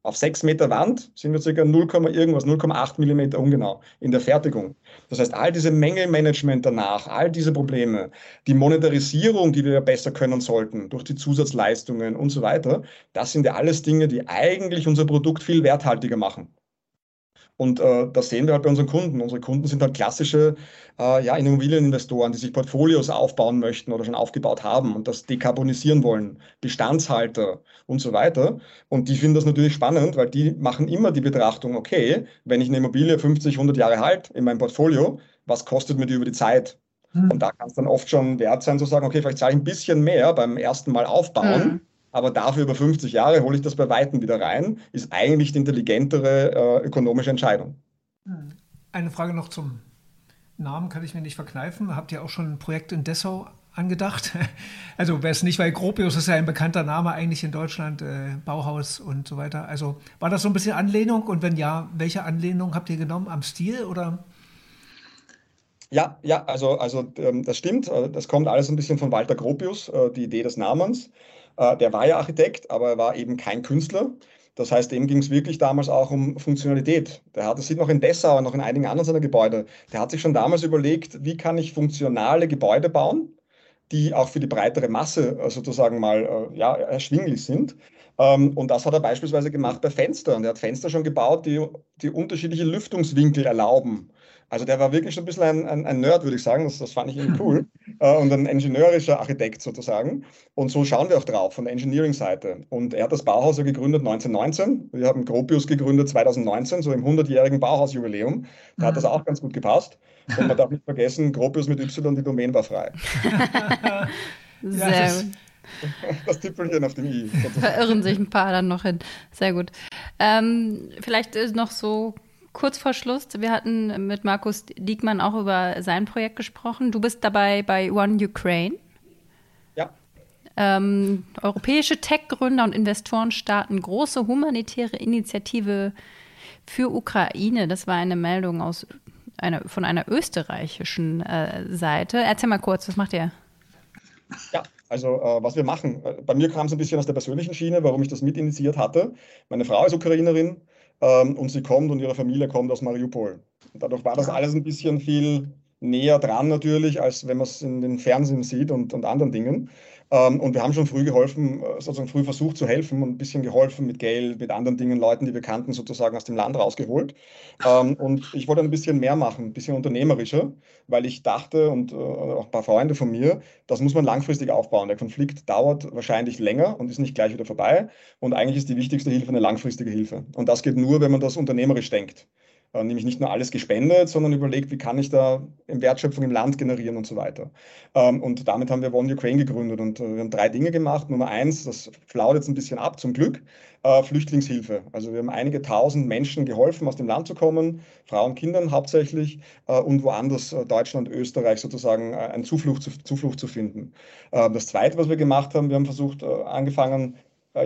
Auf sechs Meter Wand sind wir circa 0, irgendwas, 0,8 Millimeter ungenau in der Fertigung. Das heißt, all diese Mängelmanagement danach, all diese Probleme, die Monetarisierung, die wir besser können sollten durch die Zusatzleistungen und so weiter, das sind ja alles Dinge, die eigentlich unser Produkt viel werthaltiger machen. Und äh, das sehen wir halt bei unseren Kunden. Unsere Kunden sind halt klassische äh, ja, Immobilieninvestoren, die sich Portfolios aufbauen möchten oder schon aufgebaut haben und das dekarbonisieren wollen, Bestandshalter und so weiter. Und die finden das natürlich spannend, weil die machen immer die Betrachtung, okay, wenn ich eine Immobilie 50, 100 Jahre halt in meinem Portfolio, was kostet mir die über die Zeit? Hm. Und da kann es dann oft schon wert sein zu sagen, okay, vielleicht zahle ich ein bisschen mehr beim ersten Mal aufbauen. Hm aber dafür über 50 Jahre hole ich das bei Weitem wieder rein, ist eigentlich die intelligentere äh, ökonomische Entscheidung. Hm. Eine Frage noch zum Namen, kann ich mir nicht verkneifen. Habt ihr auch schon ein Projekt in Dessau angedacht? [laughs] Also wer es nicht, weil Gropius ist ja ein bekannter Name eigentlich in Deutschland, äh, Bauhaus und so weiter. Also war das so ein bisschen Anlehnung und wenn ja, welche Anlehnung habt ihr genommen am Stil oder? Ja, ja, also, also ähm, das stimmt. Äh, das kommt alles ein bisschen von Walter Gropius, äh, die Idee des Namens. Äh, der war ja Architekt, aber er war eben kein Künstler. Das heißt, dem ging es wirklich damals auch um Funktionalität. Der hat, das sieht noch in Dessau und noch in einigen anderen seiner Gebäude. Der hat sich schon damals überlegt, wie kann ich funktionale Gebäude bauen, die auch für die breitere Masse äh, sozusagen mal äh, ja, erschwinglich sind. Ähm, und das hat er beispielsweise gemacht bei Fenstern. Er hat Fenster schon gebaut, die, die unterschiedliche Lüftungswinkel erlauben. Also der war wirklich schon ein bisschen ein, ein, ein Nerd, würde ich sagen. Das, das fand ich irgendwie cool. [laughs] Äh, und ein ingenieurischer Architekt sozusagen. Und so schauen wir auch drauf von der Engineering-Seite. Und er hat das Bauhaus ja gegründet 1919. Wir haben Gropius gegründet 2019, so im 100-jährigen Bauhausjubiläum. Da hat das auch ganz gut gepasst. Und man darf nicht vergessen, Gropius mit Y, die Domain war frei. [laughs] Sehr gut. Das Tippelchen auf dem I. Verirren sich ein paar dann noch hin. Sehr gut. Ähm, vielleicht noch so kurz vor Schluss, wir hatten mit Markus Diekmann auch über sein Projekt gesprochen. Du bist dabei bei One Ukraine. Ja. Ähm, europäische Tech-Gründer und Investoren starten große humanitäre Initiative für Ukraine. Das war eine Meldung aus einer, von einer österreichischen äh, Seite. Erzähl mal kurz, was macht ihr? Ja, also äh, was wir machen. Äh, bei mir kam es ein bisschen aus der persönlichen Schiene, warum ich das mitinitiiert hatte. Meine Frau ist Ukrainerin ähm, und sie kommt und ihre Familie kommt aus Mariupol. Und dadurch war das alles ein bisschen viel näher dran natürlich, als wenn man es in den Fernsehen sieht und, und anderen Dingen. Ähm, und wir haben schon früh geholfen, äh, sozusagen früh versucht zu helfen und ein bisschen geholfen mit Geld, mit anderen Dingen, Leuten, die wir kannten, sozusagen aus dem Land rausgeholt. Ähm, und ich wollte ein bisschen mehr machen, ein bisschen unternehmerischer, weil ich dachte und äh, auch ein paar Freunde von mir, das muss man langfristig aufbauen. Der Konflikt dauert wahrscheinlich länger und ist nicht gleich wieder vorbei. Und eigentlich ist die wichtigste Hilfe eine langfristige Hilfe. Und das geht nur, wenn man das unternehmerisch denkt. Äh, nämlich nicht nur alles gespendet, sondern überlegt, wie kann ich da Wertschöpfung im Land generieren und so weiter. Ähm, und damit haben wir One Ukraine gegründet und äh, wir haben drei Dinge gemacht. Nummer eins, das flaut jetzt ein bisschen ab, zum Glück, äh, Flüchtlingshilfe. Also wir haben einige tausend Menschen geholfen, aus dem Land zu kommen, Frauen, Kindern hauptsächlich und woanders, Deutschland, Österreich sozusagen, eine Zuflucht zu, Zuflucht zu finden. Das zweite, was wir gemacht haben, wir haben versucht, angefangen,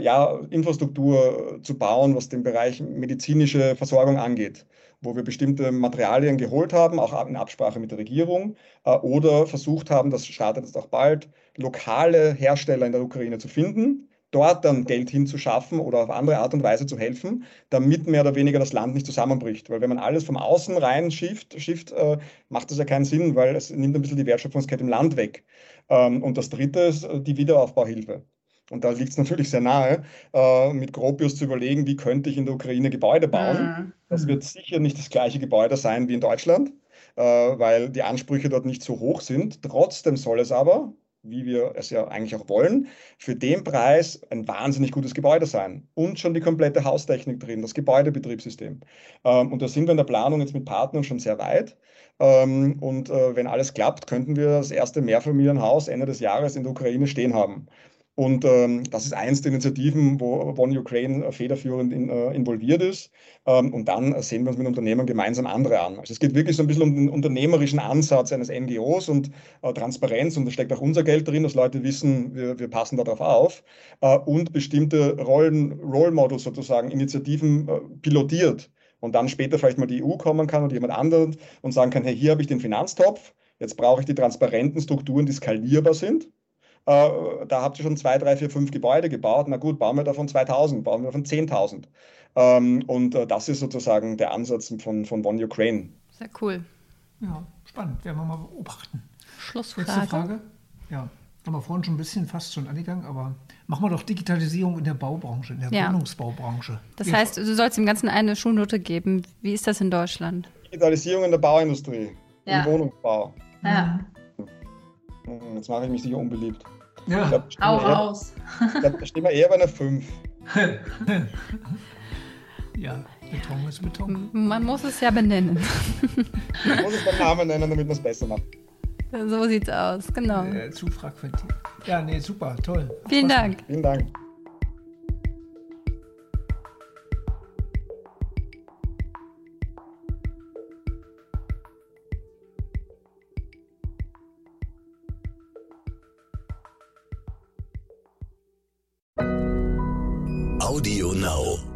ja, Infrastruktur zu bauen, was den Bereich medizinische Versorgung angeht wo wir bestimmte Materialien geholt haben, auch in Absprache mit der Regierung, äh, oder versucht haben, das startet jetzt auch bald, lokale Hersteller in der Ukraine zu finden, dort dann Geld hinzuschaffen oder auf andere Art und Weise zu helfen, damit mehr oder weniger das Land nicht zusammenbricht. Weil wenn man alles vom Außen rein schifft, schifft äh, macht das ja keinen Sinn, weil es nimmt ein bisschen die Wertschöpfungskette im Land weg. Ähm, und das Dritte ist äh, die Wiederaufbauhilfe. Und da liegt es natürlich sehr nahe, äh, mit Gropius zu überlegen, wie könnte ich in der Ukraine Gebäude bauen. Mhm. Das wird sicher nicht das gleiche Gebäude sein wie in Deutschland, äh, weil die Ansprüche dort nicht so hoch sind. Trotzdem soll es aber, wie wir es ja eigentlich auch wollen, für den Preis ein wahnsinnig gutes Gebäude sein. Und schon die komplette Haustechnik drin, das Gebäudebetriebssystem. Ähm, und da sind wir in der Planung jetzt mit Partnern schon sehr weit. Ähm, und äh, wenn alles klappt, könnten wir das erste Mehrfamilienhaus Ende des Jahres in der Ukraine stehen haben. Und ähm, das ist eins der Initiativen, wo One Ukraine federführend in, äh, involviert ist. Ähm, und dann sehen wir uns mit Unternehmen gemeinsam andere an. Also es geht wirklich so ein bisschen um den unternehmerischen Ansatz eines NGOs und äh, Transparenz. Und da steckt auch unser Geld drin, dass Leute wissen, wir, wir passen darauf auf. Äh, und bestimmte Rollen, Role Models sozusagen, Initiativen äh, pilotiert. Und dann später vielleicht mal die EU kommen kann oder jemand anderen und sagen kann, hey, hier habe ich den Finanztopf. Jetzt brauche ich die transparenten Strukturen, die skalierbar sind äh, da habt ihr schon zwei, drei, vier, fünf Gebäude gebaut. Na gut, bauen wir davon 2000, bauen wir davon 10.000. Ähm, und äh, das ist sozusagen der Ansatz von, von One Ukraine. Sehr cool. Ja, spannend. Werden wir mal beobachten. Schlussfrage. Letzte Frage. Ja, haben wir vorhin schon ein bisschen fast schon angegangen, aber machen wir doch Digitalisierung in der Baubranche, in der ja. Wohnungsbaubranche. Das ja. heißt, du sollst dem Ganzen eine Schulnote geben. Wie ist das in Deutschland? Digitalisierung in der Bauindustrie, ja. im Wohnungsbau. Ja. Hm, jetzt mache ich mich sicher unbeliebt. Ja, glaub, hau raus. Da stehen wir eher bei einer 5. [laughs] ja, Beton ist Beton. Man muss es ja benennen. Man muss es beim Namen nennen, damit man es besser macht. So sieht's aus, genau. Äh, zu fragmentiert. Ja, nee, super, toll. Vielen Dank. Vielen Dank. Audio Now.